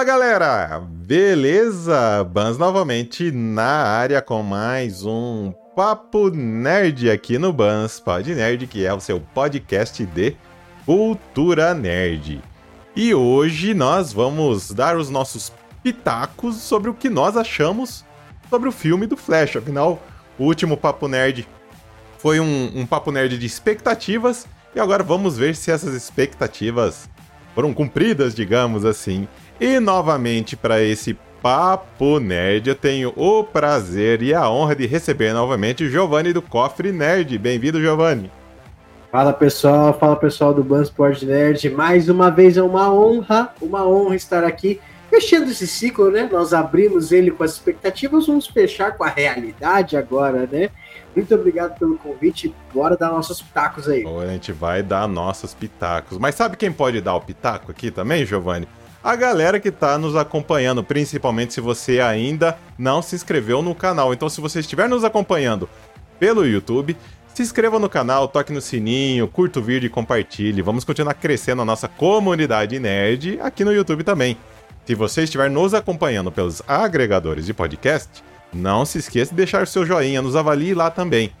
Fala galera, beleza? Bans novamente na área com mais um Papo Nerd aqui no Bans Pod Nerd, que é o seu podcast de cultura nerd. E hoje nós vamos dar os nossos pitacos sobre o que nós achamos sobre o filme do Flash. Afinal, o último Papo Nerd foi um, um Papo Nerd de expectativas e agora vamos ver se essas expectativas foram cumpridas, digamos assim. E novamente para esse Papo Nerd, eu tenho o prazer e a honra de receber novamente o Giovanni do Cofre Nerd. Bem-vindo, Giovanni. Fala pessoal, fala pessoal do Bansport Nerd. Mais uma vez é uma honra, uma honra estar aqui fechando esse ciclo, né? Nós abrimos ele com as expectativas, vamos fechar com a realidade agora, né? Muito obrigado pelo convite. Bora dar nossos pitacos aí. a gente vai dar nossos pitacos. Mas sabe quem pode dar o pitaco aqui também, Giovanni? A galera que está nos acompanhando, principalmente se você ainda não se inscreveu no canal. Então, se você estiver nos acompanhando pelo YouTube, se inscreva no canal, toque no sininho, curta o vídeo e compartilhe. Vamos continuar crescendo a nossa comunidade nerd aqui no YouTube também. Se você estiver nos acompanhando pelos agregadores de podcast, não se esqueça de deixar seu joinha, nos avalie lá também.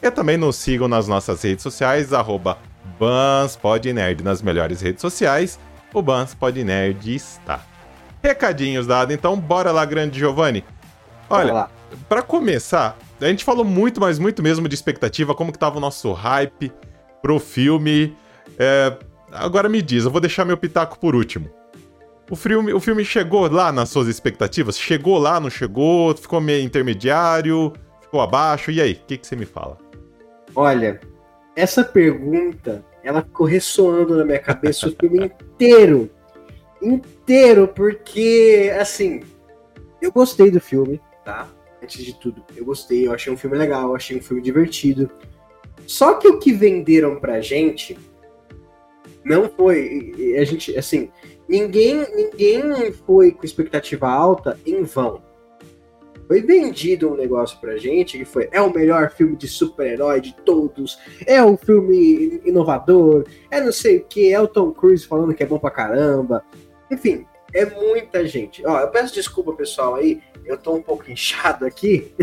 E também nos sigam nas nossas redes sociais, arroba BansPodNerd nas melhores redes sociais o Bans Pod Nerd está. Recadinhos dados, então bora lá, grande Giovanni. Olha, para começar, a gente falou muito, mas muito mesmo de expectativa, como que tava o nosso hype pro filme. É, agora me diz, eu vou deixar meu pitaco por último. O filme, o filme chegou lá nas suas expectativas? Chegou lá, não chegou? Ficou meio intermediário? Ficou abaixo? E aí, o que, que você me fala? Olha, essa pergunta ela ficou ressoando na minha cabeça o filme inteiro. Inteiro, porque, assim, eu gostei do filme, tá? Antes de tudo, eu gostei, eu achei um filme legal, eu achei um filme divertido. Só que o que venderam pra gente não foi. A gente, assim, ninguém, ninguém foi com expectativa alta em vão foi vendido um negócio pra gente que foi é o melhor filme de super-herói de todos, é um filme inovador, é não sei o que, é o Tom Cruise falando que é bom pra caramba. Enfim, é muita gente. Ó, eu peço desculpa, pessoal, aí, eu tô um pouco inchado aqui,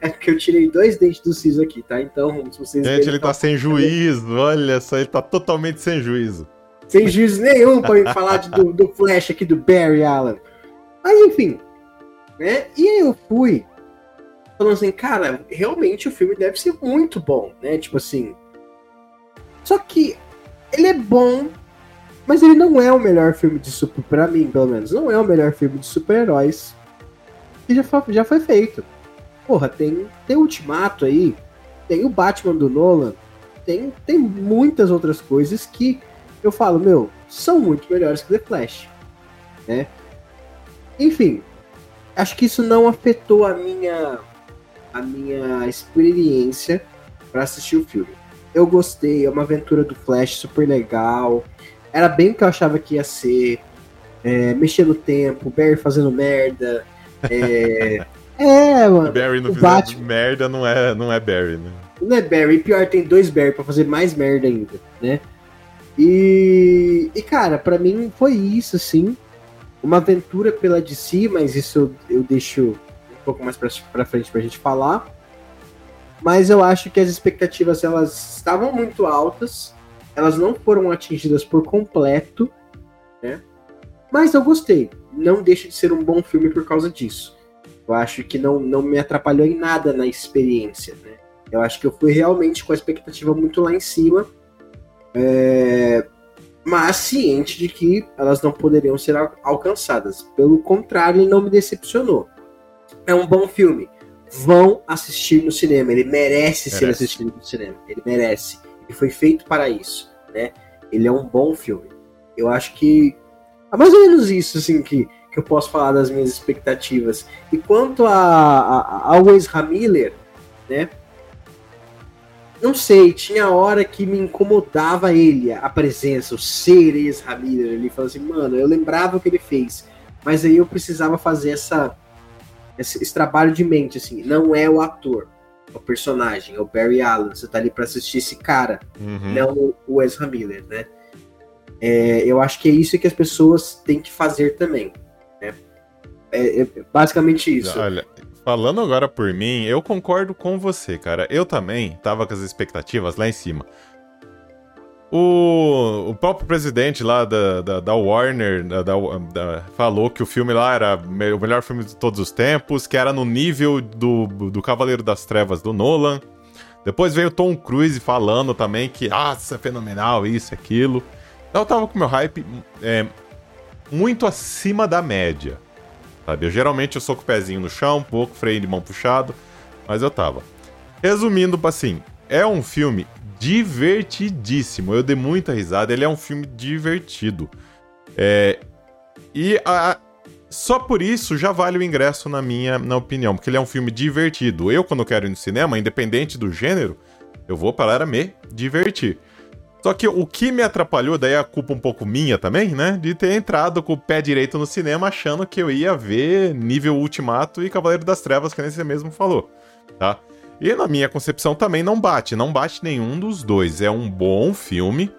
é porque eu tirei dois dentes do siso aqui, tá? Então, se vocês Gente, ele tá sem juízo, olha só, ele tá totalmente sem juízo. Sem juízo nenhum pra falar de, do, do Flash aqui do Barry Allen. Mas enfim, né? E aí eu fui falando assim, cara, realmente o filme deve ser muito bom, né? Tipo assim. Só que ele é bom, mas ele não é o melhor filme de super. Pra mim, pelo menos, não é o melhor filme de super-heróis que já foi, já foi feito. Porra, tem, tem Ultimato aí, tem o Batman do Nolan, tem, tem muitas outras coisas que eu falo, meu, são muito melhores que The Flash, né? Enfim, acho que isso não afetou a minha a minha experiência para assistir o filme. Eu gostei, é uma aventura do Flash super legal. Era bem o que eu achava que ia ser. É, mexer no tempo, Barry fazendo merda. É, é mano. Barry não fizer merda não é, não é Barry, né? Não é Barry, pior, tem dois Barry pra fazer mais merda ainda, né? E, e cara, para mim foi isso, assim uma aventura pela DC, mas isso eu, eu deixo um pouco mais para frente pra gente falar. Mas eu acho que as expectativas elas estavam muito altas, elas não foram atingidas por completo, né? Mas eu gostei. Não deixa de ser um bom filme por causa disso. Eu acho que não, não me atrapalhou em nada na experiência, né? Eu acho que eu fui realmente com a expectativa muito lá em cima. É, mas ciente de que elas não poderiam ser alcançadas. Pelo contrário, ele não me decepcionou. É um bom filme. Vão assistir no cinema. Ele merece, merece. ser assistido no cinema. Ele merece. Ele foi feito para isso, né? Ele é um bom filme. Eu acho que é mais ou menos isso, assim, que, que eu posso falar das minhas expectativas. E quanto a, a, a Ezra Miller, né? Não sei, tinha hora que me incomodava ele, a presença, o ser Ezra Miller. Ele falou assim, mano, eu lembrava o que ele fez, mas aí eu precisava fazer essa, esse, esse, trabalho de mente, assim, não é o ator, é o personagem, é o Barry Allen, você tá ali pra assistir esse cara, uhum. não o Ezra Miller, né? É, eu acho que é isso que as pessoas têm que fazer também. É, é basicamente isso. Olha, falando agora por mim, eu concordo com você, cara. Eu também tava com as expectativas lá em cima. O, o próprio presidente lá da, da, da Warner da, da, falou que o filme lá era o melhor filme de todos os tempos, que era no nível do, do Cavaleiro das Trevas do Nolan. Depois veio Tom Cruise falando também que, ah, isso é fenomenal, isso, aquilo. Então eu tava com meu hype é, muito acima da média. Sabe? Eu geralmente eu sou com o pezinho no chão, um pouco, freio de mão puxado, mas eu tava. Resumindo, assim, é um filme divertidíssimo. Eu dei muita risada. Ele é um filme divertido. É, e a, só por isso já vale o ingresso, na minha na opinião, porque ele é um filme divertido. Eu, quando quero ir no cinema, independente do gênero, eu vou para me divertir. Só que o que me atrapalhou, daí a culpa um pouco minha também, né? De ter entrado com o pé direito no cinema achando que eu ia ver nível Ultimato e Cavaleiro das Trevas, que nem você mesmo falou, tá? E na minha concepção também não bate, não bate nenhum dos dois. É um bom filme.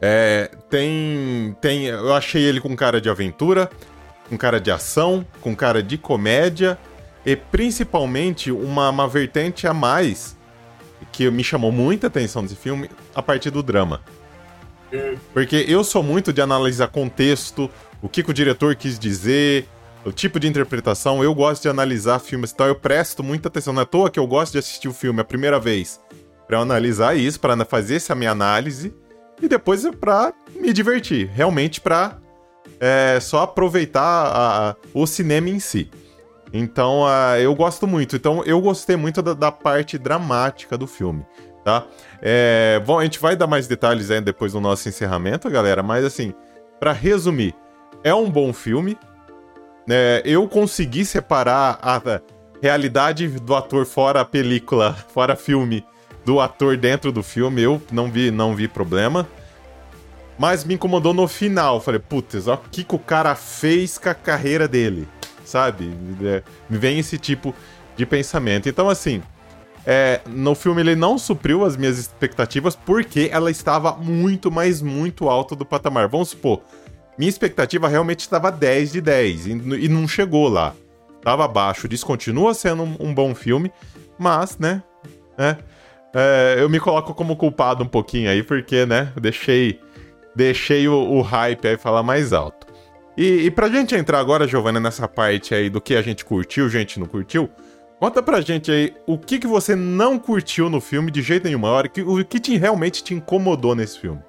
É, tem, tem, eu achei ele com cara de aventura, com cara de ação, com cara de comédia e principalmente uma, uma vertente a mais que me chamou muita atenção desse filme a partir do drama. Porque eu sou muito de analisar contexto, o que, que o diretor quis dizer, o tipo de interpretação. Eu gosto de analisar filmes, então eu presto muita atenção. Não é à toa que eu gosto de assistir o filme a primeira vez para analisar isso, para fazer essa minha análise e depois é para me divertir, realmente para é, só aproveitar a, a, o cinema em si. Então uh, eu gosto muito. Então eu gostei muito da, da parte dramática do filme, tá? É, bom, a gente vai dar mais detalhes aí depois do nosso encerramento, galera. Mas assim, para resumir, é um bom filme é, eu consegui separar a realidade do ator fora a película, fora filme, do ator dentro do filme. Eu não vi, não vi problema. Mas me incomodou no final. Falei, putz, o que, que o cara fez com a carreira dele, sabe? É, me vem esse tipo de pensamento. Então, assim, é, no filme ele não supriu as minhas expectativas porque ela estava muito, mas muito alta do patamar. Vamos supor, minha expectativa realmente estava 10 de 10 e, não chegou lá. Tava abaixo. Descontinua sendo um, um bom filme, mas, né? É, é, eu me coloco como culpado um pouquinho aí, porque, né? Deixei, deixei o, o hype aí falar mais alto. E, e pra gente entrar agora, Giovanna, nessa parte aí do que a gente curtiu, gente não curtiu, conta pra gente aí o que, que você não curtiu no filme de jeito nenhum, hora, que, o que te, realmente te incomodou nesse filme.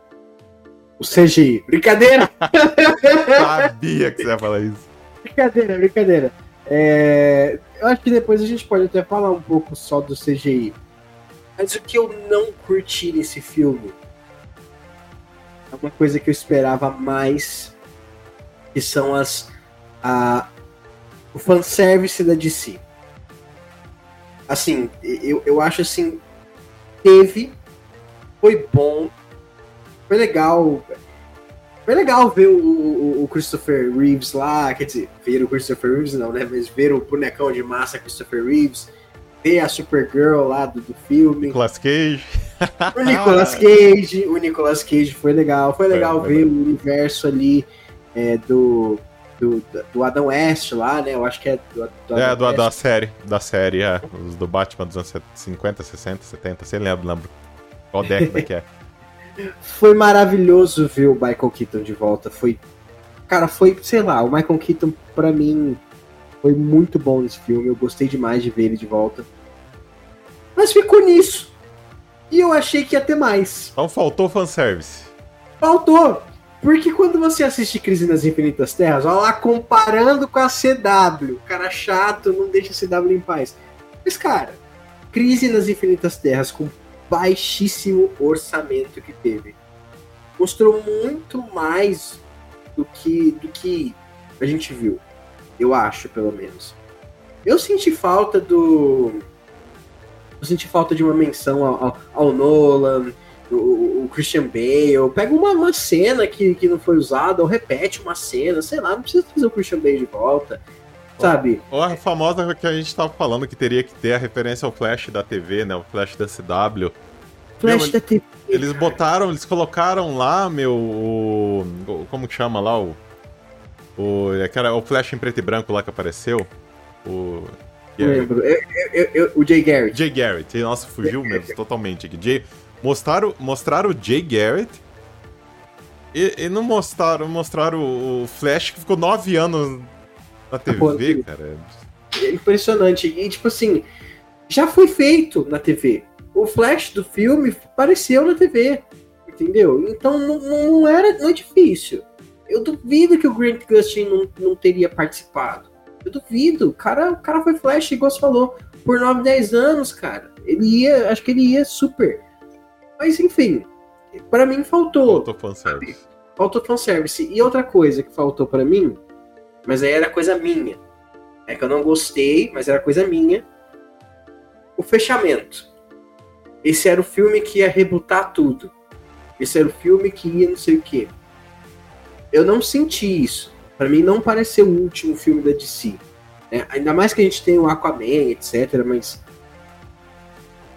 O CGI. Brincadeira! Sabia que você ia falar isso. Brincadeira, brincadeira. É, eu acho que depois a gente pode até falar um pouco só do CGI. Mas o que eu não curti nesse filme é uma coisa que eu esperava mais, que são as a, o fanservice da DC. Assim, eu, eu acho assim, teve, foi bom, foi legal. Foi legal ver o, o, Christopher Reeves lá, quer dizer, ver o Christopher Reeves não, né? Mas ver o bonecão de massa Christopher Reeves, ver a Supergirl lá do, do filme. Nicolas Cage. O Nicolas Cage, o Nicolas Cage foi legal. Foi legal ver o universo ali é, do, do, do Adam West lá, né? Eu acho que é do, do É, do, da série, da série, é. Os do Batman dos anos 50, 60, 70, sei lembro, lembro. Qual década que é. Foi maravilhoso ver o Michael Keaton de volta. Foi. Cara, foi, sei lá, o Michael Keaton, pra mim, foi muito bom nesse filme. Eu gostei demais de ver ele de volta. Mas ficou nisso. E eu achei que ia ter mais. Então faltou fanservice. Faltou. Porque quando você assiste Crise nas Infinitas Terras, olha lá comparando com a CW. Cara chato, não deixa a CW em paz. Mas, cara, Crise nas Infinitas Terras com baixíssimo orçamento que teve. Mostrou muito mais do que, do que a gente viu. Eu acho, pelo menos. Eu senti falta do. Eu senti falta de uma menção ao, ao, ao Nolan, o, o, Christian Bale. Pega uma, uma cena que, que não foi usada, ou repete uma cena, sei lá, não precisa trazer o Christian Bale de volta sabe? Ou a famosa que a gente tava falando que teria que ter a referência ao Flash da TV, né? O Flash da CW. Flash meu, da TV. Eles botaram, eles colocaram lá, meu. O, como que chama lá? O, O, aquela, o Flash em preto e branco lá que apareceu. O. Não lembro. Eu, eu, eu, o Jay Garrett. Jay Garrett. Nossa, fugiu mesmo totalmente aqui. Jay, mostraram, mostraram o Jay Garrett e, e não mostraram, mostraram o Flash que ficou nove anos na TV, Pô, cara. É impressionante. E, tipo assim, já foi feito na TV. O Flash do filme apareceu na TV. Entendeu? Então não, não era não é difícil. Eu duvido que o Grant Gustin não, não teria participado. Eu duvido. O cara, o cara foi Flash, igual você falou, por 9, 10 anos, cara. Ele ia, acho que ele ia super. Mas enfim, para mim faltou. Faltou fanservice. Faltou fanservice. E outra coisa que faltou para mim, mas aí era coisa minha. É que eu não gostei, mas era coisa minha. O fechamento. Esse era o filme que ia rebutar tudo. Esse era o filme que ia não sei o quê. Eu não senti isso. Para mim não pareceu o último filme da DC. É, ainda mais que a gente tem o Aquaman, etc. Mas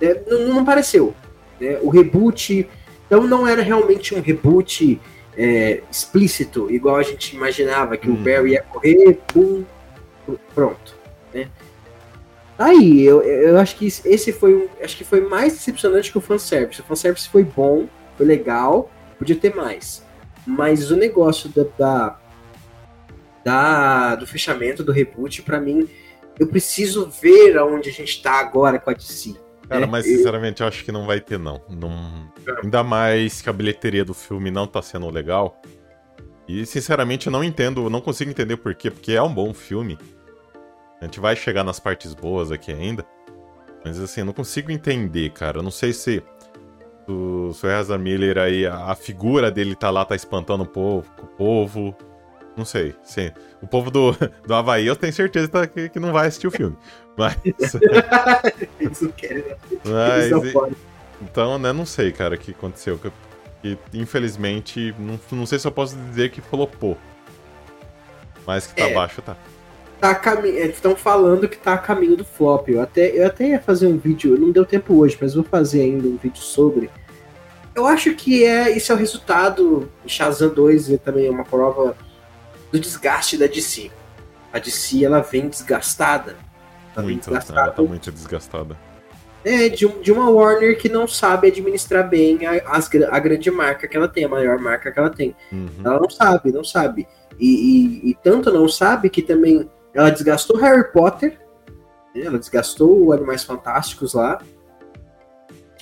é, não, não, pareceu. Né? O reboot, então não era realmente um reboot é, explícito, igual a gente imaginava que hum. o uhum. Barry ia correr, pum, pronto. Né? Aí, eu, eu acho que esse foi um, acho que foi mais decepcionante que o fanservice. O fanservice foi bom, foi legal, podia ter mais. Mas o negócio da, da, da do fechamento, do reboot, para mim, eu preciso ver aonde a gente tá agora com a DC. Cara, né? mas sinceramente eu acho que não vai ter, não. não. Ainda mais que a bilheteria do filme não tá sendo legal. E sinceramente eu não entendo, não consigo entender por quê, porque é um bom filme. A gente vai chegar nas partes boas aqui ainda. Mas assim, eu não consigo entender, cara. Eu não sei se o Ezra Miller aí, a, a, figura dele tá lá, tá espantando o povo, o povo. Não sei, sim. O povo do, do Havaí eu tenho certeza tá, que, que não vai assistir o filme. Mas. Isso Mas. E, então, né, não sei, cara, o que aconteceu. Que, que infelizmente, não, não sei se eu posso dizer que flopou. Mas que tá é. baixo, tá tá cami... estão falando que tá a caminho do flop. Eu até, eu até ia fazer um vídeo, não deu tempo hoje, mas vou fazer ainda um vídeo sobre. Eu acho que é isso é o resultado. Shazam 2 é também uma prova do desgaste da DC. A DC ela vem desgastada. Tá muito, desgastada. ela tá muito desgastada. É, de, de uma Warner que não sabe administrar bem a, as, a grande marca que ela tem, a maior marca que ela tem. Uhum. Ela não sabe, não sabe. E, e, e tanto não sabe que também ela desgastou Harry Potter, né? ela desgastou o Animais Fantásticos lá.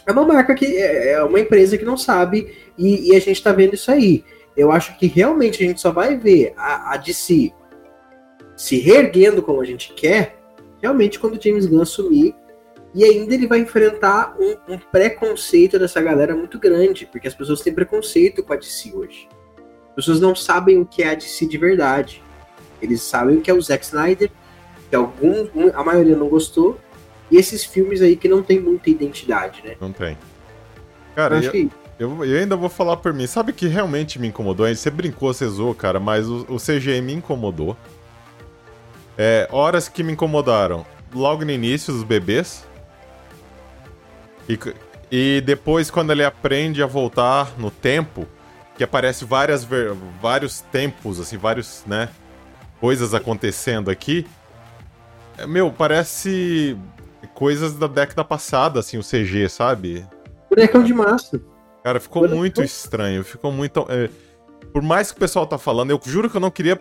É uma marca que é, é uma empresa que não sabe e, e, a gente tá vendo isso aí. Eu acho que realmente a gente só vai ver a, a DC se reerguendo como a gente quer, realmente quando o James Gunn assumir. E ainda ele vai enfrentar um, um preconceito dessa galera muito grande, porque as pessoas têm preconceito com a DC hoje. As pessoas não sabem o que é a DC de verdade. Eles sabem que é o Zack Snyder, que algum, a maioria não gostou, e esses filmes aí que não tem muita identidade, né? Não tem. Cara, eu, eu, que... eu, eu, ainda vou falar por mim. Sabe que realmente me incomodou? Você brincou, você zoou, cara, mas o, o CGI me incomodou. É, horas que me incomodaram. Logo no início, os bebês. E, e depois, quando ele aprende a voltar no tempo, que aparece várias, vários tempos, assim, vários, né? coisas acontecendo aqui. É, meu, parece coisas da década passada, assim, o CG, sabe? Bonecão de massa. Cara, ficou Bonecão. muito estranho, ficou muito. É... Por mais que o pessoal tá falando, eu juro que eu não queria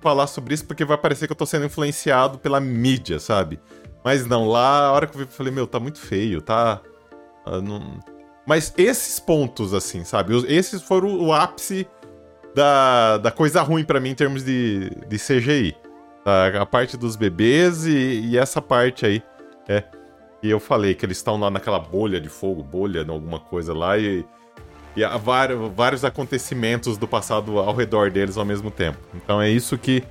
falar sobre isso porque vai parecer que eu tô sendo influenciado pela mídia, sabe? Mas não, lá, a hora que eu vi, eu falei, meu, tá muito feio, tá. Uh, não... Mas esses pontos, assim, sabe? Esses foram o ápice da, da coisa ruim para mim em termos de, de CGI. A parte dos bebês e, e essa parte aí. É. E eu falei que eles estão lá naquela bolha de fogo, bolha, alguma coisa lá, e, e há vários, vários acontecimentos do passado ao redor deles ao mesmo tempo. Então é isso que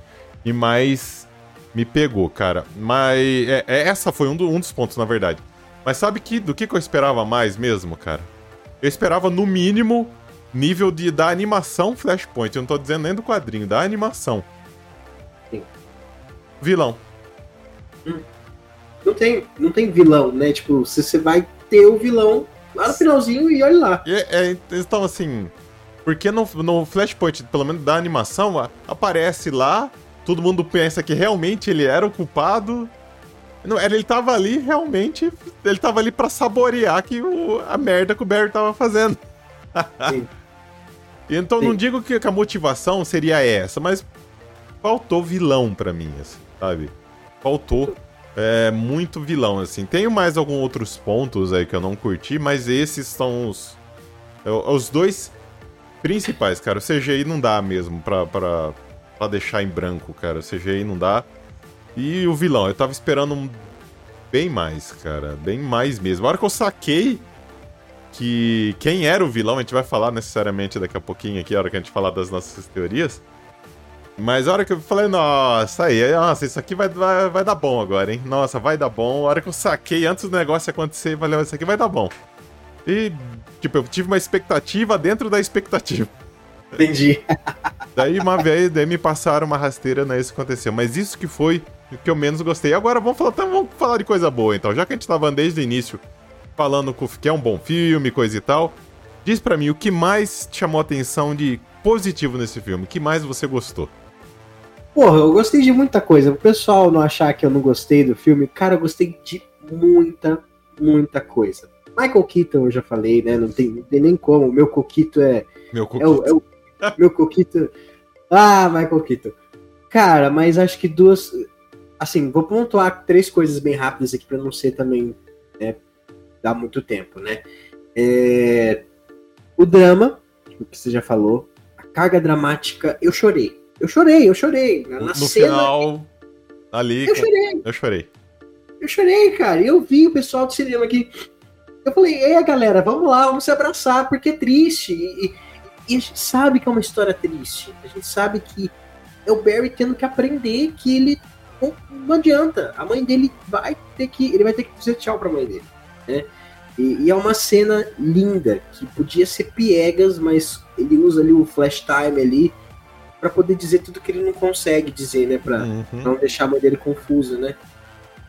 me mais me pegou, cara. Mas é, é, essa foi um, do, um dos pontos, na verdade. Mas sabe que, do que, que eu esperava mais mesmo, cara? Eu esperava, no mínimo, nível de, da animação Flashpoint. Eu não tô dizendo nem do quadrinho, da animação. Sim. Vilão. Hum. Não tem, não tem vilão, né? Tipo, você vai ter o vilão lá no finalzinho e olha lá. É, é, então, assim. Porque no, no Flashpoint, pelo menos da animação, aparece lá, todo mundo pensa que realmente ele era o culpado. Não, ele tava ali realmente. Ele tava ali para saborear que o, a merda que o Barry tava fazendo. Sim. então Sim. não digo que a motivação seria essa, mas faltou vilão para mim, assim, sabe? Faltou é, muito vilão, assim. Tenho mais alguns outros pontos aí que eu não curti, mas esses são os. É, os dois principais, cara. O CGI não dá mesmo pra, pra, pra deixar em branco, cara. O CGI não dá. E o vilão, eu tava esperando bem mais, cara. Bem mais mesmo. A hora que eu saquei que quem era o vilão, a gente vai falar necessariamente daqui a pouquinho aqui, a hora que a gente falar das nossas teorias. Mas a hora que eu falei, nossa, aí, nossa, isso aqui vai, vai, vai dar bom agora, hein? Nossa, vai dar bom. A hora que eu saquei antes do negócio acontecer, valeu, isso aqui vai dar bom. E, tipo, eu tive uma expectativa dentro da expectativa. Entendi. daí uma vez, daí me passaram uma rasteira, não é isso que aconteceu. Mas isso que foi o que eu menos gostei. Agora vamos falar, então, vamos falar de coisa boa, então. Já que a gente tava desde o início falando que é um bom filme, coisa e tal. Diz para mim o que mais chamou atenção de positivo nesse filme, o que mais você gostou? Porra, eu gostei de muita coisa. O pessoal não achar que eu não gostei do filme, cara, eu gostei de muita, muita coisa. Michael Keaton, eu já falei, né? Não tem, não tem nem como. Meu coquito é. Meu coquito. É o, é o meu coquito. Ah, Michael Keaton. Cara, mas acho que duas. Assim, vou pontuar três coisas bem rápidas aqui para não ser também. Né, dar muito tempo, né? É, o drama, o que você já falou. A carga dramática, eu chorei. Eu chorei, eu chorei. Na no cena, final, ali. Eu chorei. Eu chorei. Eu chorei, cara. Eu vi o pessoal do cinema aqui eu falei, ei, galera, vamos lá, vamos se abraçar, porque é triste. E, e, a gente sabe que é uma história triste. A gente sabe que é o Barry tendo que aprender que ele não, não adianta. A mãe dele vai ter que. Ele vai ter que dizer tchau pra mãe dele. Né? E, e, é uma cena linda, que podia ser piegas, mas ele usa ali o flash time ali para poder dizer tudo que ele não consegue dizer, né? Pra uhum. não deixar a mãe dele confusa, né?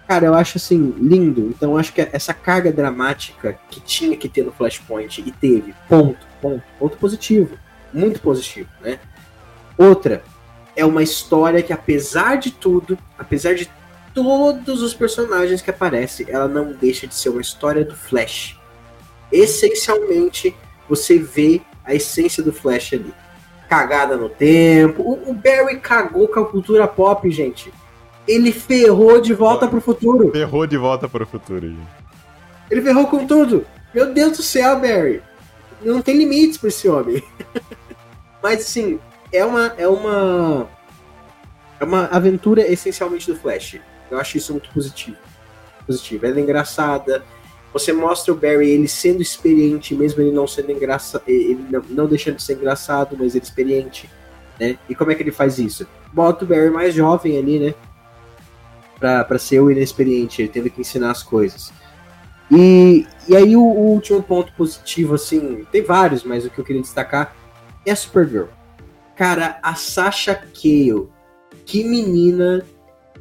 Cara, eu acho assim, lindo. Então acho que essa carga dramática que tinha que ter no Flashpoint e teve. Ponto, ponto. Ponto positivo. Muito positivo, né? Outra, é uma história que, apesar de tudo, apesar de todos os personagens que aparecem, ela não deixa de ser uma história do Flash. Essencialmente, você vê a essência do Flash ali. Cagada no tempo. O, o Barry cagou com a cultura pop, gente ele ferrou de volta pro futuro. Ferrou de volta pro futuro, gente. Ele ferrou com tudo. Meu Deus do céu, Barry. Não tem limites pra esse homem. Mas assim, é uma. É uma. É uma aventura essencialmente do Flash. Eu acho isso muito positivo. Positivo. Ela é engraçada. Você mostra o Barry ele sendo experiente, mesmo ele não sendo engraçado. Ele não, não deixando de ser engraçado, mas ele experiente. Né? E como é que ele faz isso? Bota o Barry mais jovem ali, né? para ser o inexperiente, ele tendo que ensinar as coisas. E, e aí o, o, último ponto positivo, assim, tem vários, mas o que eu queria destacar é a Supergirl. Cara, a Sasha Cale, que menina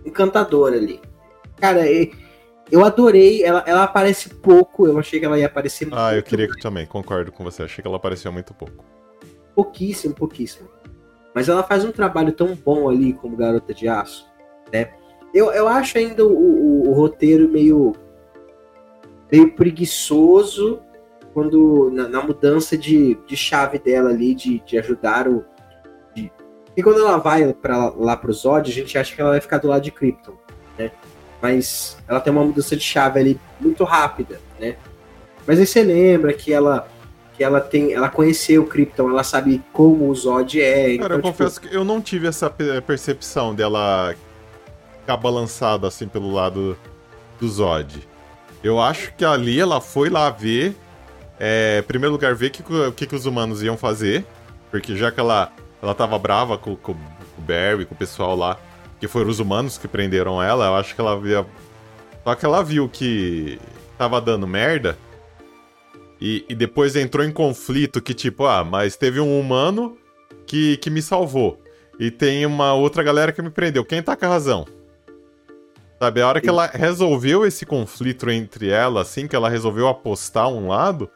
encantadora ali. Cara, eu adorei, ela, ela aparece pouco, eu achei que ela ia aparecer muito. Ah, eu queria que também, concordo com você, achei que ela apareceu muito pouco. Pouquíssimo, pouquíssimo. Mas ela faz um trabalho tão bom ali como garota de aço, né? Eu, eu acho ainda o, o, o roteiro meio, meio preguiçoso quando na, na, mudança de, de chave dela ali, de, de ajudar o. De... E quando ela vai pra, lá pro Zod, a gente acha que ela vai ficar do lado de Krypton, né? Mas ela tem uma mudança de chave ali muito rápida, né? Mas aí você lembra que ela que ela tem, ela conheceu o Krypton, ela sabe como o Zod é. Cara, então, eu tipo... confesso que eu não tive essa percepção dela ficar balançada assim pelo lado do Zod. Eu acho que ali ela foi lá ver. É, em primeiro lugar, ver que, o que, que os humanos iam fazer. Porque já que ela, ela tava brava com, com, com o Barry, com o pessoal lá, que foram os humanos que prenderam ela, eu acho que ela via. Só que ela viu que tava dando merda. E, e depois entrou em conflito que, tipo, ah, mas teve um humano que, que me salvou. E tem uma outra galera que me prendeu. Quem tá com a razão? Sabe, a hora que ela resolveu esse conflito entre ela, assim, que ela resolveu apostar um lado,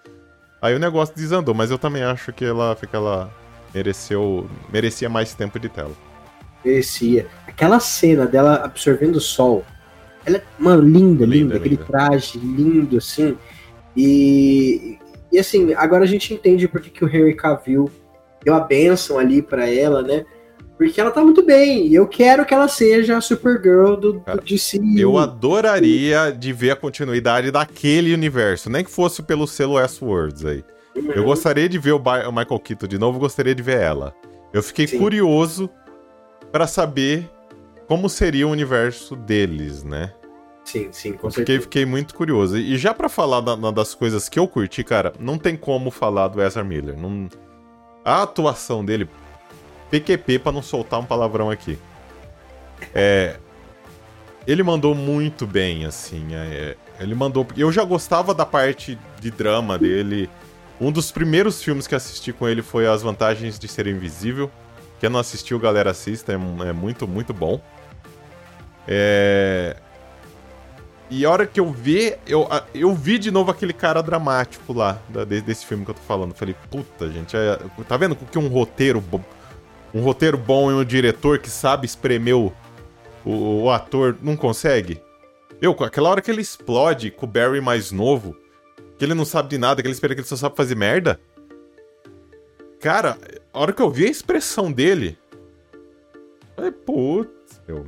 Aí o negócio desandou, mas eu também acho que ela, que ela mereceu, merecia mais tempo de tela. Merecia. Aquela cena dela absorvendo o sol, ela é, mano, linda, linda, linda aquele linda. traje lindo, assim. E, e assim, agora a gente entende por que, que o Henry Cavill deu a benção ali para ela, né? Porque ela tá muito bem. E eu quero que ela seja a Supergirl do, Cara, do DC. Eu adoraria de ver a continuidade daquele universo. Nem que fosse pelo selo S-Words aí. Uhum. Eu gostaria de ver o, o, Michael Keaton de novo, gostaria de ver ela. Eu fiquei Sim. curioso para saber como seria o universo deles, né? Sim, sim, com fiquei, fiquei muito curioso. E já para falar da, das coisas que eu curti, cara, não tem como falar do Ezra Miller. Não... A atuação dele, PQP para não soltar um palavrão aqui. É, ele mandou muito bem, assim. É, ele mandou. Eu já gostava da parte de drama dele. Um dos primeiros filmes que assisti com ele foi As Vantagens de Ser Invisível. Quem não assistiu, galera, assista. É, é muito, muito bom. É... E a hora que eu vi, eu, eu vi de novo aquele cara dramático lá, da, desse filme que eu tô falando. Falei, puta, gente, é, tá vendo que um roteiro um roteiro bom e um diretor que sabe espremer o, o, o ator não consegue? Eu, aquela hora que ele explode com o Barry mais novo, que ele não sabe de nada, que ele espera que ele só sabe fazer merda. Cara, a hora que eu vi a expressão dele. Falei, putz, meu.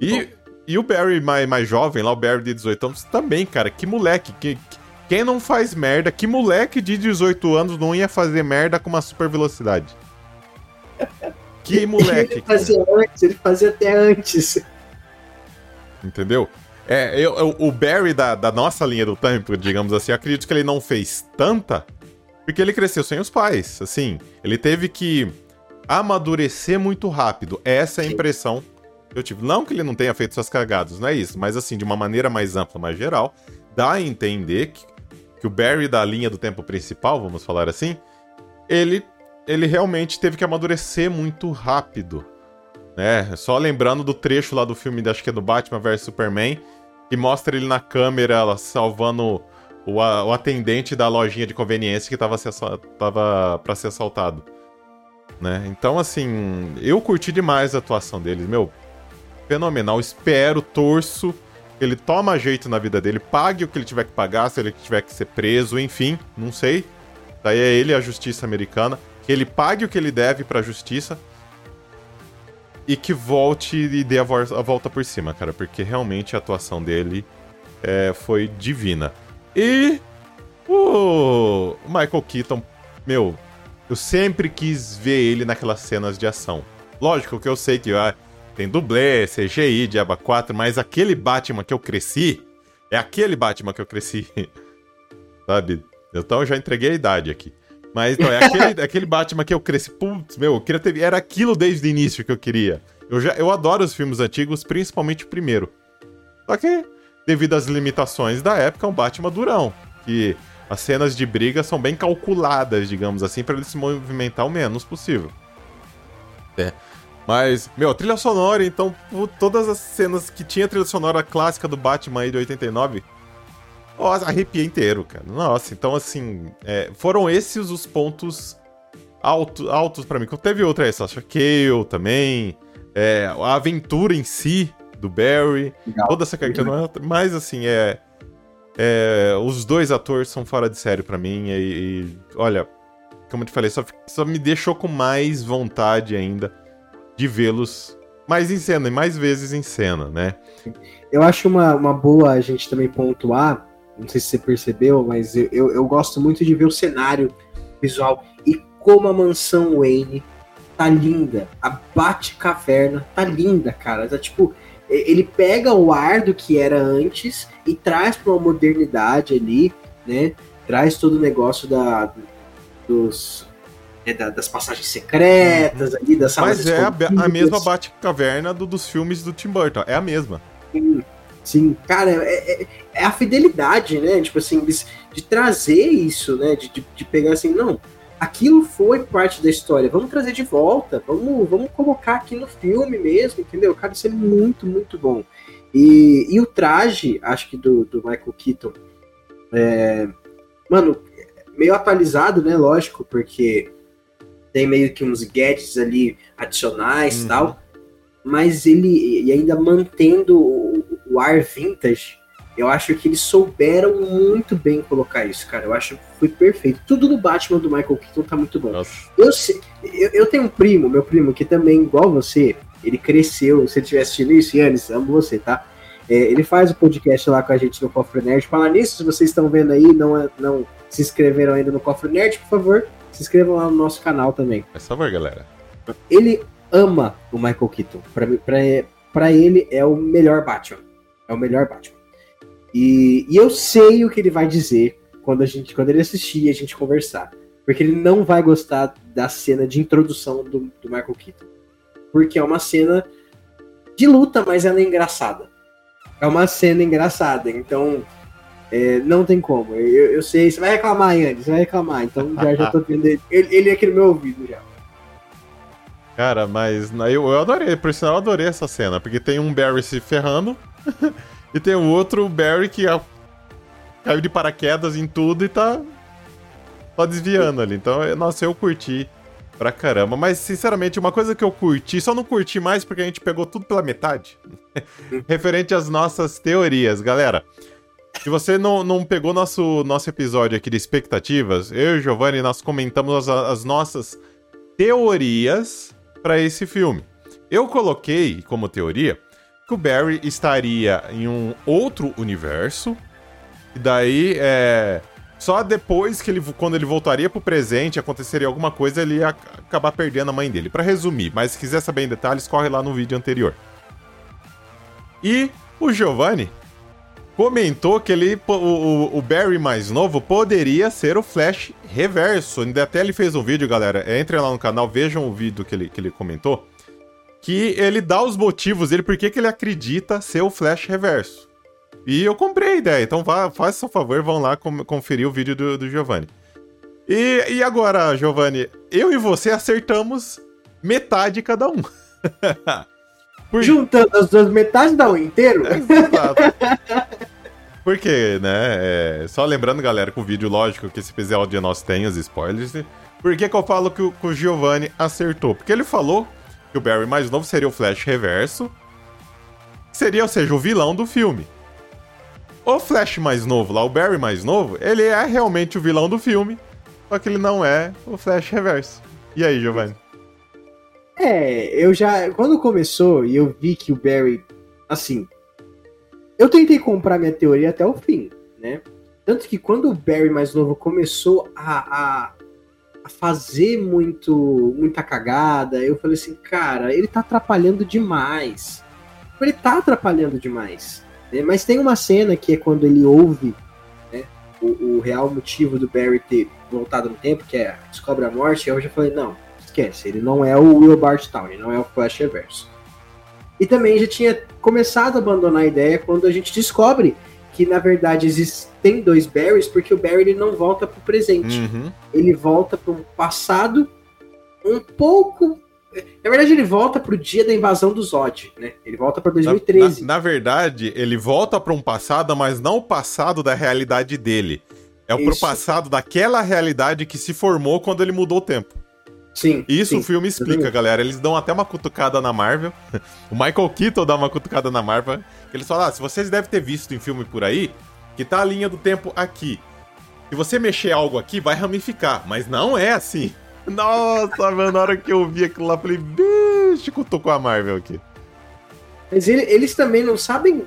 E, e o Barry mais, mais jovem, lá, o Barry de 18 anos, também, cara. Que moleque. Que, quem não faz merda, que moleque de 18 anos não ia fazer merda com uma super velocidade? Que moleque. ele fazia antes, ele fazia até antes. Entendeu? É, eu, eu, o Barry da, da nossa linha do tempo, digamos assim, acredito que ele não fez tanta, porque ele cresceu sem os pais. Assim, ele teve que amadurecer muito rápido. Essa é a impressão que eu tive. Não que ele não tenha feito suas cagadas, não é isso, mas assim, de uma maneira mais ampla, mais geral, dá a entender que, que o Barry da linha do tempo principal, vamos falar assim, ele ele realmente teve que amadurecer muito rápido. Né? Só lembrando do trecho lá do filme, acho que é do Batman vs Superman, que mostra ele na câmera ela salvando o, o atendente da lojinha de conveniência que tava, tava para ser assaltado. Né? Então, assim, eu curti demais a atuação dele. Meu, fenomenal. Espero, torço ele toma jeito na vida dele, pague o que ele tiver que pagar, se ele tiver que ser preso, enfim, não sei. Daí é ele a justiça americana que ele pague o que ele deve pra justiça e que volte e dê a, a volta por cima, cara, porque realmente a atuação dele é, foi divina. E o Michael Keaton, meu, eu sempre quis ver ele naquelas cenas de ação. Lógico que eu sei que ah, tem dublê, CGI, Diaba 4, mas aquele Batman que eu cresci é aquele Batman que eu cresci. Sabe? Então eu já entreguei a idade aqui. Mas então, é aquele, aquele Batman que eu cresci. Putz, meu, eu queria ter. Era aquilo desde o início que eu queria. Eu, já, eu adoro os filmes antigos, principalmente o primeiro. Só que, devido às limitações da época, é um Batman durão. Que as cenas de briga são bem calculadas, digamos assim, para ele se movimentar o menos possível. É. Mas, meu, trilha sonora, então, todas as cenas que tinha trilha sonora clássica do Batman aí de 89 nossa, arrepiei inteiro, cara. Nossa, então assim, é, foram esses os pontos alto, altos para mim. Teve outra aí, Sasha Kale também, é, a aventura em si do Barry, Legal. toda essa característica, mas assim, é, é, os dois atores são fora de série para mim e, e, olha, como eu te falei, só, só me deixou com mais vontade ainda de vê-los mais em cena e mais vezes em cena, né? Eu acho uma, uma boa a gente também pontuar não sei se você percebeu, mas eu, eu, eu gosto muito de ver o cenário visual e como a mansão Wayne tá linda. A Bate-Caverna tá linda, cara. Tá tipo, ele pega o ar do que era antes e traz para uma modernidade ali, né? Traz todo o negócio da, dos, é, da, das passagens secretas ali, das salas Mas é a, a, mesma Bate-Caverna do, dos filmes do Tim Burton, é a mesma. Sim, sim. cara, é, é, é a fidelidade, né? Tipo assim, de, de trazer isso, né? De, de, de, pegar assim, não, aquilo foi parte da história, vamos trazer de volta, vamos, vamos colocar aqui no filme mesmo, entendeu? Cara, isso é muito, muito bom. E, e o traje, acho que do, do Michael Keaton, é, mano, meio atualizado, né? Lógico, porque tem meio que uns gadgets ali adicionais e Uhum. tal. Mas ele e ainda mantendo o, o ar vintage, eu acho que eles souberam muito bem colocar isso, cara. Eu acho que foi perfeito. Tudo no Batman do Michael Keaton tá muito bom. Eu, sei- eu, eu tenho um primo, meu primo, que também, igual você, ele cresceu. Se ele estiver assistindo isso, Yannis, amo você, tá? É, ele faz o podcast lá com a gente no Cofre Nerd. Falar nisso, se vocês estão vendo aí, não, não se inscreveram ainda no Cofre Nerd, por favor, se inscrevam lá no nosso canal também. Faz favor, galera. Ele ama o Michael Keaton. Pra, pra, pra ele é o melhor Batman. É o melhor Batman. E, e eu sei o que ele vai dizer quando, a gente, quando ele assistir e a gente conversar. Porque ele não vai gostar da cena de introdução do, do Michael Keaton. Porque é uma cena de luta, mas ela é engraçada. É uma cena engraçada, então é, não tem como. Eu, eu sei, você vai reclamar, Yannis, você vai reclamar. Então já, já tô vendo ele. Ele, é aqui no meu ouvido já. Cara, mas eu, eu adorei, por sinal eu adorei essa cena, porque tem um Barry se ferrando e tem o outro Barry que ah, caiu de paraquedas em tudo e tá, tá desviando ali. Então, nossa, eu curti pra caramba. Mas, sinceramente, uma coisa que eu curti, só não curti mais porque a gente pegou tudo pela metade, referente às nossas teorias, galera. Se você não, não pegou nosso, nosso episódio aqui de expectativas, eu e o Giovanni, nós comentamos as, as nossas teorias para esse filme. Eu coloquei como teoria que o Barry estaria em um outro universo, e daí é. Só depois que ele, quando ele voltaria pro presente, aconteceria alguma coisa, ele ia ac- acabar perdendo a mãe dele. Pra resumir, mas se quiser saber em detalhes, corre lá no vídeo anterior. E o Giovanni comentou que ele, o, o- Barry mais novo poderia ser o Flash reverso. Ainda até ele fez um vídeo, galera. Entrem lá no canal, vejam o vídeo que ele, que ele comentou. Que ele dá os motivos dele, por que ele acredita ser o Flash reverso. E eu comprei a ideia, então vá, faça o favor, vão lá conferir o vídeo do, do Giovanni. E, e agora, Giovanni, eu e você acertamos metade cada um. Por- Juntando as duas metades dá um inteiro. Exato. Porque, né? é, Só lembrando, galera, que o vídeo, lógico, que esse episódio nosso tem os spoilers. Por que, que eu falo que o, que o Giovanni acertou? Porque ele falou que o Barry mais novo seria o Flash reverso. Seria, ou seja, o vilão do filme. O Flash mais novo, lá, o Barry mais novo, ele é realmente o vilão do filme. Só que ele não é o Flash reverso. E aí, Giovanni? É, eu já. Quando começou e eu vi que o Barry. Assim. Eu tentei comprar minha teoria até o fim, né? Tanto que quando o Barry mais novo começou a, a, fazer muito, muita cagada, eu falei assim, cara, ele tá atrapalhando demais. Ele tá atrapalhando demais. né? Mas tem uma cena que é quando ele ouve né, o, o real motivo do Barry ter voltado no tempo, que é descobre a morte, eu já falei, não, esquece, ele não é o Will Bartown, ele não é o Flash Reverso. E também já tinha começado a abandonar a ideia quando a gente descobre que na verdade existem dois Barrys, porque o Barry ele não volta pro presente, Uhum. ele volta para um passado um pouco. Na verdade, ele volta pro dia da invasão do Zod, né? Ele volta para Na, 2013. na- na verdade, ele volta pra um passado, mas não o passado da realidade dele. É pro Isso. passado daquela realidade que se formou quando ele mudou o tempo. Sim. Isso sim. o filme explica, galera. Eles dão até uma cutucada na Marvel. o Michael Keaton dá uma cutucada na Marvel. Eles falam: ah, se vocês devem ter visto em filme por aí, que tá a linha do tempo aqui. Se você mexer algo aqui, vai ramificar. Mas não é assim. Nossa, mano, na hora que eu vi aquilo lá, eu falei, bicho, cutucou a Marvel aqui. Mas ele- eles também não sabem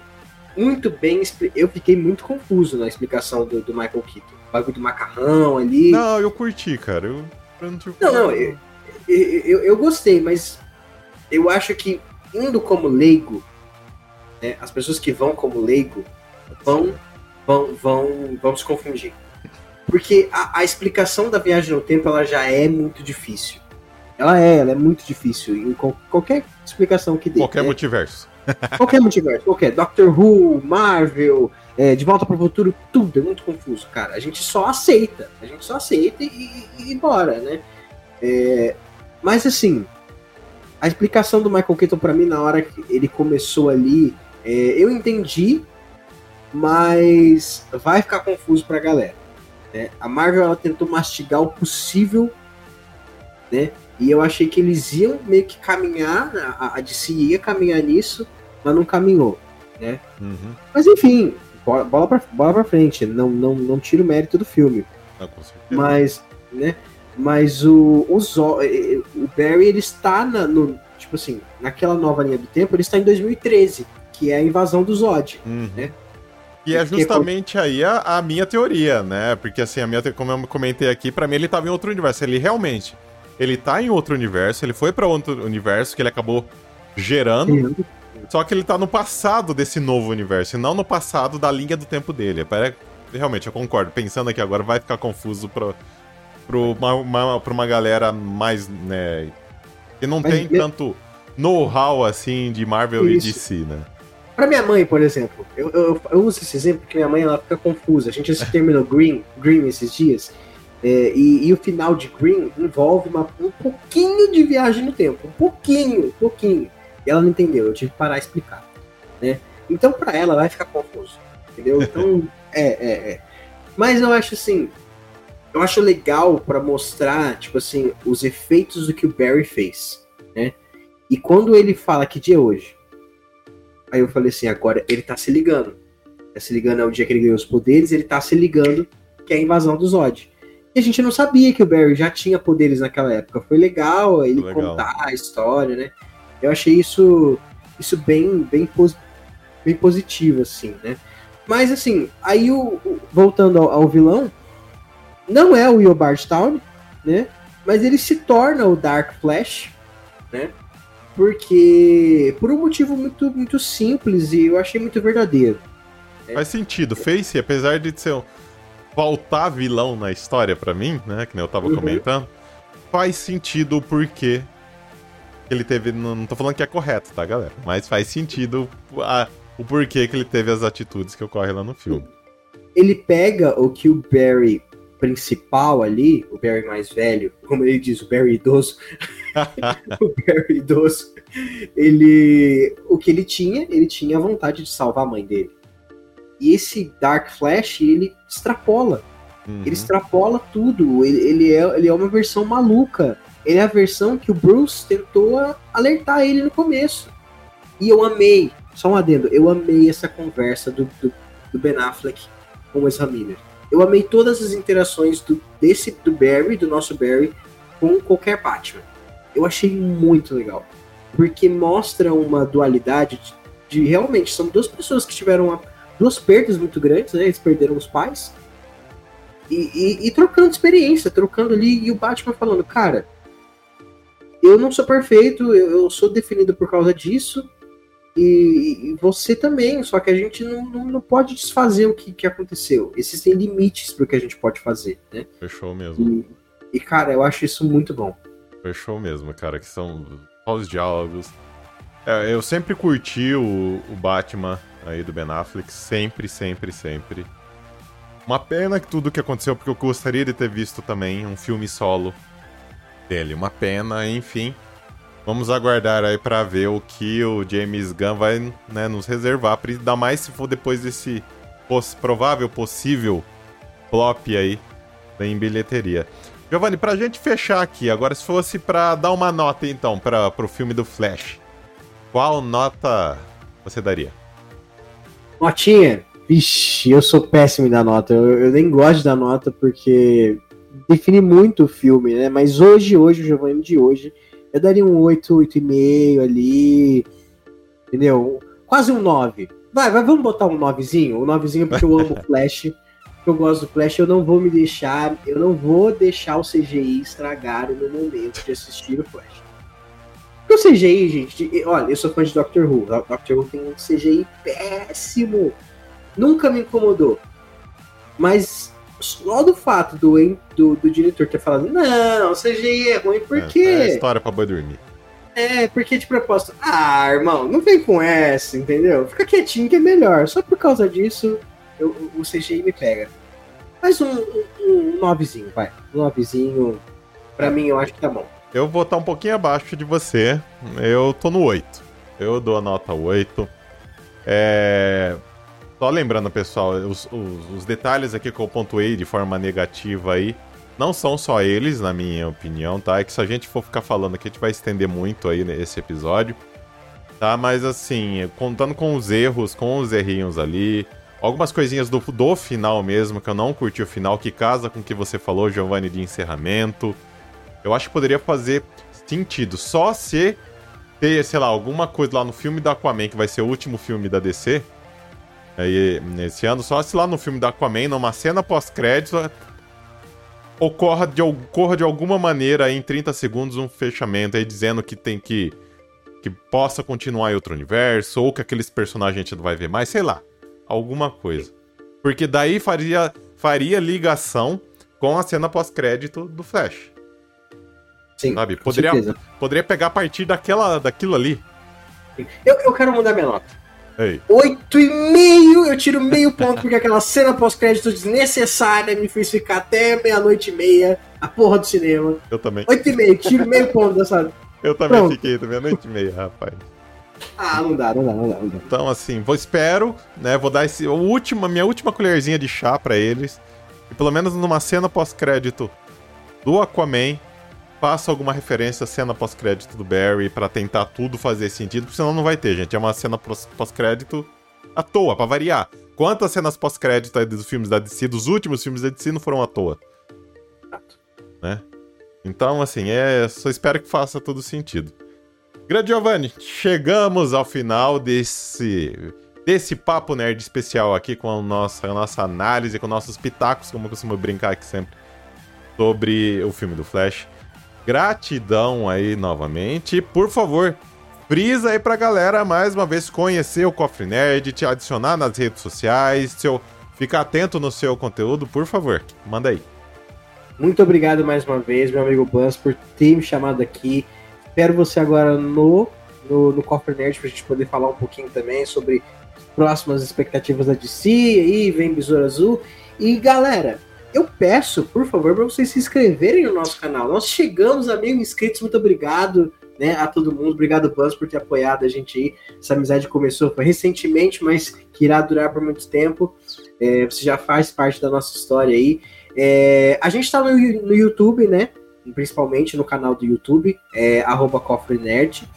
muito bem. Eu fiquei muito confuso na explicação do, do Michael Keaton. O bagulho do macarrão ali. Não, eu curti, cara. Eu, eu não tive Não, não, eu, eu, eu- gostei, mas eu acho que indo como leigo, né, as pessoas que vão como leigo vão, vão, vão, vão se confundir. Porque a, a explicação da viagem no tempo ela já é muito difícil. Ela é, ela é muito difícil em qual- qualquer explicação que dê. Qualquer né? multiverso. Qualquer multiverso, qualquer. Doctor Who, Marvel, é, De Volta para o Futuro, tudo é muito confuso, cara. A gente só aceita. A gente só aceita e, e, e bora, né? É, mas assim, a explicação do Michael Keaton pra mim, na hora que ele começou ali, é, eu entendi, mas vai ficar confuso pra galera. Né? A Marvel ela tentou mastigar o possível, né? E eu achei que eles iam meio que caminhar, a, a DC ia caminhar nisso, mas não caminhou, né? Uhum. Mas enfim, bola, pra, bola pra frente, não, não, não tira o mérito do filme. Ah. Mas, né? Mas o, o, Zo, o Barry, ele está na, no, tipo assim, naquela nova linha do tempo, ele está em 2013, que é a invasão do Zod, Uhum. né? E é justamente aí a, a minha teoria, né? Porque assim, a minha, como eu comentei aqui, pra mim ele tava em outro universo. Ele realmente, ele tá em outro universo, ele foi pra outro universo que ele acabou gerando, só que ele tá no passado desse novo universo, e não no passado da linha do tempo dele. Pera- Realmente, eu concordo. Pensando aqui agora, vai ficar confuso pra, pro uma, uma, pra uma galera mais, né... Que não Mas tem me- tanto know-how, assim, de Marvel Isso. e DC, né? Pra minha mãe, por exemplo, eu, eu, eu uso esse exemplo porque minha mãe ela fica confusa. A gente terminou Green, Green esses dias, é, e, e o final de Green envolve uma- um pouquinho de viagem no tempo. Um pouquinho, um pouquinho. E ela não entendeu, eu tive que parar e explicar. Né? Então, pra ela, vai ficar confuso. Entendeu? Então, é, é, é. Mas eu acho assim. Eu acho legal pra mostrar, tipo assim, os efeitos do que o Barry fez. Né? E quando ele fala que dia é hoje? Aí eu falei assim, agora ele tá se ligando. Tá se ligando é o dia que ele ganhou os poderes, ele tá se ligando que é a invasão do Zod. E a gente não sabia que o Barry já tinha poderes naquela época. Foi legal ele Legal. contar a história, né? Eu achei isso, isso bem, bem, bem positivo, assim, né? Mas assim, aí o, voltando ao, ao vilão, não é o Yobard Town, né? Mas ele se torna o Dark Flash, né? Porque por um motivo muito, muito simples e eu achei muito verdadeiro. Faz sentido. Face, apesar de ser um... faltar vilão na história pra mim, né? Que nem eu tava Uhum. comentando, faz sentido o porquê que ele teve. Não, não tô falando que é correto, tá, galera? Mas faz sentido a- o porquê que ele teve as atitudes que ocorrem lá no filme. Ele pega o que o Barry principal ali, o Barry mais velho, como ele diz, o Barry idoso, o Barry idoso, ele. O que ele tinha, ele tinha a vontade de salvar a mãe dele. E esse Dark Flash, ele extrapola. Uhum. Ele extrapola tudo. Ele, ele, é, ele é uma versão maluca. Ele é a versão que o Bruce tentou alertar ele no começo. E eu amei, só um adendo, eu amei essa conversa do, do, do Ben Affleck com o Ezra Miller. Eu amei todas as interações do, desse, do Barry, do nosso Barry, com qualquer Batman. Eu achei muito legal. Porque mostra uma dualidade de, de realmente, são duas pessoas que tiveram uma- duas perdas muito grandes, né? Eles perderam os pais. E, e- e trocando experiência, trocando ali, e o Batman falando, cara, eu não sou perfeito, eu, eu sou definido por causa disso, e, e você também, só que a gente não, não, não pode desfazer o que, que aconteceu. Existem limites pro que a gente pode fazer, né? Fechou mesmo. E, e, cara, eu acho isso muito bom. Fechou mesmo, cara. Que são só os diálogos. É, eu sempre curti o, o Batman aí do Ben Affleck. Sempre, sempre, sempre. Uma pena que tudo que aconteceu, porque eu gostaria de ter visto também um filme solo dele. Uma pena, enfim. Vamos aguardar aí pra ver o que o James Gunn vai né, nos reservar. Ainda mais se for depois desse poss- provável, possível flop aí em bilheteria. Giovanni, pra gente fechar aqui, agora se fosse pra dar uma nota então para pro filme do Flash, qual nota você daria? Notinha? Vixe, eu sou péssimo dar nota. Eu, eu nem gosto dar nota porque define muito o filme, né? Mas hoje, hoje, o Giovanni de hoje, eu daria um 8, 8,5 ali. Entendeu? Quase um 9. Vai, vai, vamos botar um 9zinho? Um 9zinho porque eu amo o Flash. Eu gosto do Flash, eu não vou me deixar, eu não vou deixar o CGI estragar o meu momento de assistir o Flash. Porque o CGI, gente, olha, eu sou fã de Doctor Who. Doctor Who tem um CGI péssimo. Nunca me incomodou. Mas só do fato do, do, do diretor ter falado, não, o CGI é ruim, por É? É história pra boi dormir. É, porque de propósito. Ah, irmão, não vem com essa, entendeu? Fica quietinho que é melhor. Só por causa disso, eu, o CGI me pega. Mas um, um, um novezinho, vai. Um novezinho, pra mim, eu acho que tá bom. Eu vou estar um pouquinho abaixo de você. Eu tô no 8. Eu dou a nota 8. É. Só lembrando, pessoal, os, os, os, detalhes aqui que eu pontuei de forma negativa aí, não são só eles, na minha opinião, tá? É que se a gente for ficar falando aqui, a gente vai estender muito aí nesse episódio, tá? Mas assim, contando com os erros, com os errinhos ali, algumas coisinhas do, do final mesmo, que eu não curti o final, que casa com o que você falou, Giovanni, de encerramento. Eu acho que poderia fazer sentido, só se ter, sei lá, alguma coisa lá no filme da Aquaman, que vai ser o último filme da DC, aí, nesse ano, só se lá no filme da Aquaman, numa cena pós-crédito, ocorra de, ocorra de alguma maneira em 30 segundos um fechamento aí dizendo que tem que. que possa continuar em outro universo, ou que aqueles personagens a gente não vai ver mais, sei lá. Alguma coisa. Porque daí faria, faria ligação com a cena pós-crédito do Flash. Sim, sabe? Poderia, poderia pegar a partir daquela, daquilo ali. Eu, eu quero mudar minha nota. Oito e meio, eu tiro meio ponto porque aquela cena pós-crédito desnecessária me fez ficar até meia-noite e meia a porra do cinema. Eu também. Oito e meio, tiro meio ponto dessa. Eu também Pronto. fiquei meia-noite e meia, rapaz. Ah, não dá, não dá, não dá, não dá. Então, assim, vou espero, né? Vou dar esse, a última, minha última colherzinha de chá para eles. E pelo menos numa cena pós-crédito do Aquaman, faça alguma referência à cena pós-crédito do Barry para tentar tudo fazer sentido, porque senão não vai ter, gente. É uma cena pós-crédito à toa, para variar. Quantas cenas pós-crédito dos filmes da DC, dos últimos filmes da DC, não foram à toa? Né? Então, assim, é, só espero que faça todo sentido. Grande Giovanni, chegamos ao final desse desse papo nerd especial aqui com a nossa, a nossa análise, com nossos pitacos, como eu costumo brincar aqui sempre, sobre o filme do Flash. Gratidão aí novamente. Por favor, frisa aí pra galera mais uma vez conhecer o Cofre Nerd, te adicionar nas redes sociais, seu, ficar atento no seu conteúdo, por favor. Manda aí. Muito obrigado mais uma vez, meu amigo Buzz, por ter me chamado aqui. Espero você agora no, no, no Cofre Nerd pra gente poder falar um pouquinho também sobre as próximas expectativas da DC, aí vem Besouro Azul. E galera, eu peço, por favor, para vocês se inscreverem no nosso canal. Nós chegamos a mil inscritos, muito obrigado né, a todo mundo. Obrigado, Buzz, por ter apoiado a gente aí. Essa amizade começou recentemente, mas que irá durar por muito tempo. É, você já faz parte da nossa história aí. É, a gente está no, no, YouTube, né? Principalmente no canal do YouTube, é arroba Cofre Nerd.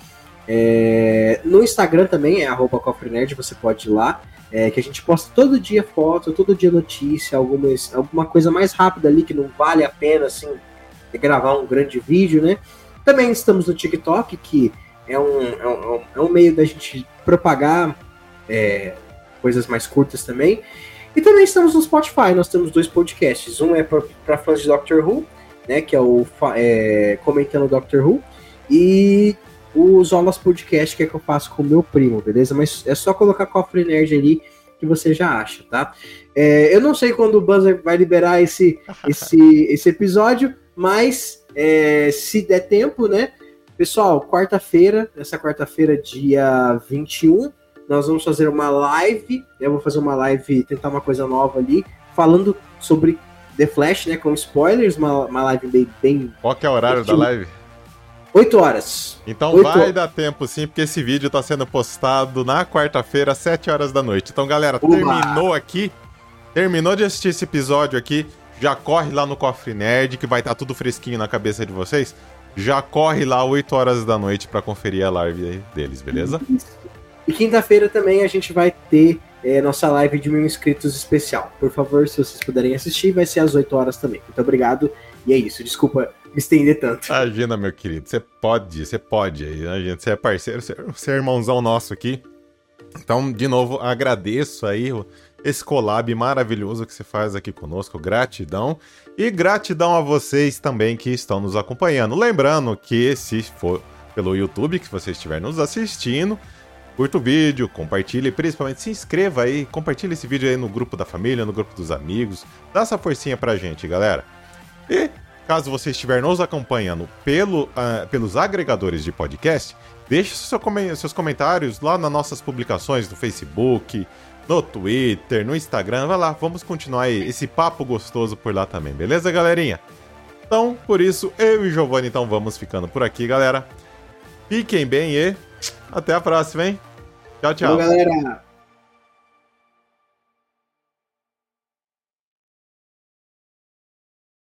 É, no Instagram também é arroba Cofre Nerd, você pode ir lá. É, que a gente posta todo dia foto, todo dia notícia, algumas, alguma coisa mais rápida ali que não vale a pena assim gravar um grande vídeo, né? Também estamos no TikTok, que é um, é um, é um meio da gente propagar é, coisas mais curtas também. E também estamos no Spotify, nós temos dois podcasts. Um é para fãs de Doctor Who, né? Que é o é, Comentando Doctor Who. E o Zolas Podcast, que é que eu faço com o meu primo, beleza? Mas é só colocar Cofre Nerd ali que você já acha, tá? É, eu não sei quando o Buzzer vai liberar esse, esse, esse episódio, mas é, se der tempo, né? Pessoal, quarta-feira, essa quarta-feira, dia 21, nós vamos fazer uma live. Eu vou fazer uma live, tentar uma coisa nova ali, falando sobre The Flash, né? Com spoilers, uma, uma live bem. bem Qual que é o horário da live? 8 horas. Então 8 vai dar tempo sim, porque esse vídeo tá sendo postado na quarta-feira, às 7 horas da noite. Então, galera, terminou aqui. Terminou de assistir esse episódio aqui. Já corre lá no Cofre Nerd, que vai estar tá tudo fresquinho na cabeça de vocês. Já corre lá 8 horas da noite para conferir a live deles, beleza? E quinta-feira também a gente vai ter é, nossa live de mil inscritos especial. Por favor, se vocês puderem assistir, vai ser às 8 horas também. Muito obrigado. E é isso. Desculpa me estender tanto. Imagina, meu querido, você pode, você pode. A gente, você é parceiro, você é irmãozão nosso aqui. Então, de novo, agradeço aí esse collab maravilhoso que você faz aqui conosco. Gratidão. E gratidão a vocês também que estão nos acompanhando. Lembrando que se for pelo YouTube que você estiver nos assistindo, curta o vídeo, compartilhe, principalmente se inscreva aí, compartilhe esse vídeo aí no grupo da família, no grupo dos amigos. Dá essa forcinha pra gente, galera. E Caso você estiver nos acompanhando pelo, uh, pelos agregadores de podcast, deixe seu seus comentários lá nas nossas publicações no Facebook, no Twitter, no Instagram. Vai lá, vamos continuar esse papo gostoso por lá também, beleza, galerinha? Então, por isso, eu e Giovanni então vamos ficando por aqui, galera. Fiquem bem e até a próxima, hein? Tchau, tchau. galera.